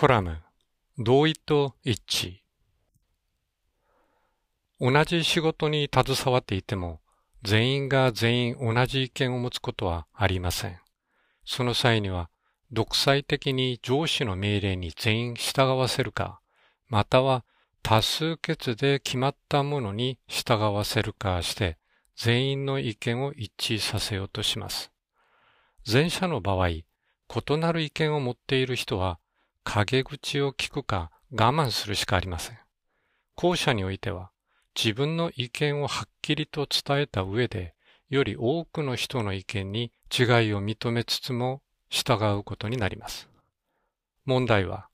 コラム、同意と一致。同じ仕事に携わっていても、全員が全員同じ意見を持つことはありません。その際には、独裁的に上司の命令に全員従わせるか、または多数決で決まったものに従わせるかして、全員の意見を一致させようとします。前者の場合、異なる意見を持っている人は陰口を聞くか我慢するしかありません。後者においては、自分の意見をはっきりと伝えた上で、より多くの人の意見に違いを認めつつも従うことになります。問題は、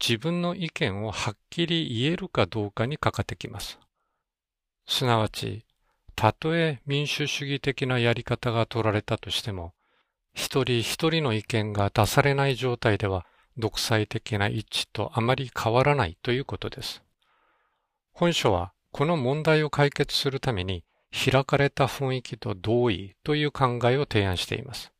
自分の意見をはっきり言えるかどうかにかかってきます。すなわち、たとえ民主主義的なやり方が取られたとしても、一人一人の意見が出されない状態では、独裁的な一致とあまり変わらないということです。本書はこの問題を解決するために開かれた雰囲気と同意という考えを提案しています。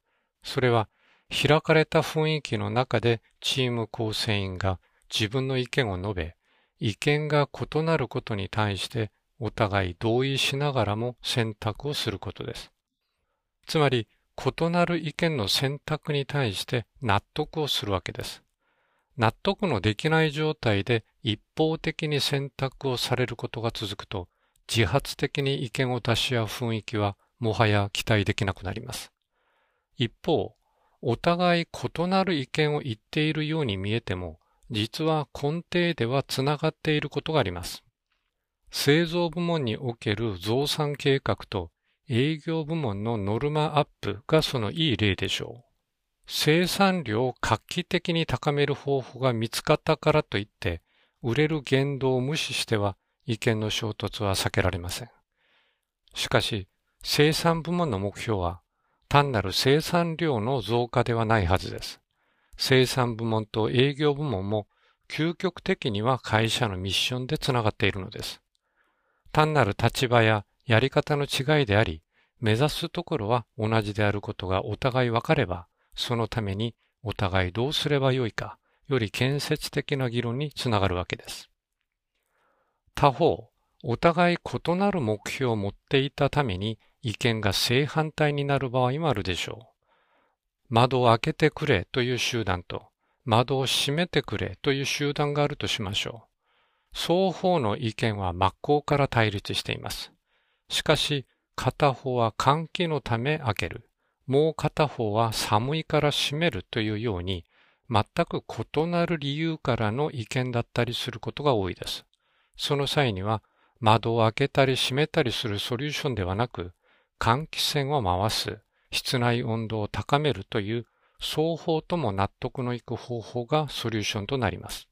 それは開かれた雰囲気の中でチーム構成員が自分の意見を述べ、意見が異なることに対してお互い同意しながらも選択をすることです。つまり、異なる意見の選択に対して納得をするわけです。納得のできない状態で一方的に選択をされることが続くと、自発的に意見を出し合う雰囲気はもはや期待できなくなります。一方、お互い異なる意見を言っているように見えても、実は根底ではつながっていることがあります。製造部門における増産計画と営業部門のノルマアップがそのいい例でしょう。生産量を画期的に高める方法が見つかったからといって、売れる言動を無視しては意見の衝突は避けられません。しかし、生産部門の目標は単なる生産量の増加ではないはずです。生産部門と営業部門も究極的には会社のミッションでつながっているのです。単なる立場ややり方の違いであり、目指すところは同じであることがお互い分かれば、そのためにお互いどうすればよいか、より建設的な議論につながるわけです。他方、お互い異なる目標を持っていたために意見が正反対になる場合もあるでしょう。窓を開けてくれという集団と窓を閉めてくれという集団があるとしましょう。双方の意見は真っ向から対立しています。しかし、片方は換気のため開ける。もう片方は寒いから閉めるというように、全く異なる理由からの意見だったりすることが多いです。その際には、窓を開けたり閉めたりするソリューションではなく、換気扇を回す、室内温度を高めるという双方とも納得のいく方法がソリューションとなります。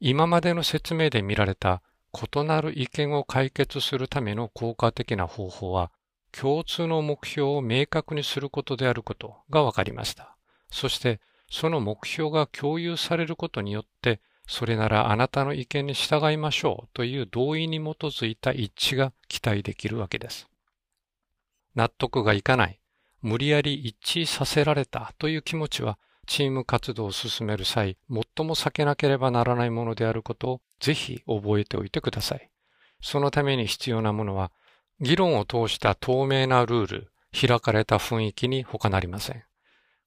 今までの説明で見られた異なる意見を解決するための効果的な方法は、共通の目標を明確にすることであることが分かりました。そして、その目標が共有されることによって、それならあなたの意見に従いましょうという同意に基づいた一致が期待できるわけです。納得がいかない、無理やり一致させられたという気持ちは、チーム活動を進める際、最も避けなければならないものであることをぜひ覚えておいてください。そのために必要なものは、議論を通した透明なルール、開かれた雰囲気に他なりません。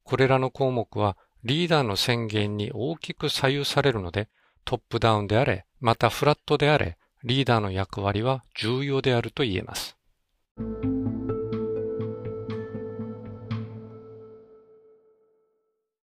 これらの項目はリーダーの宣言に大きく左右されるので、トップダウンであれ、またフラットであれ、リーダーの役割は重要であると言えます。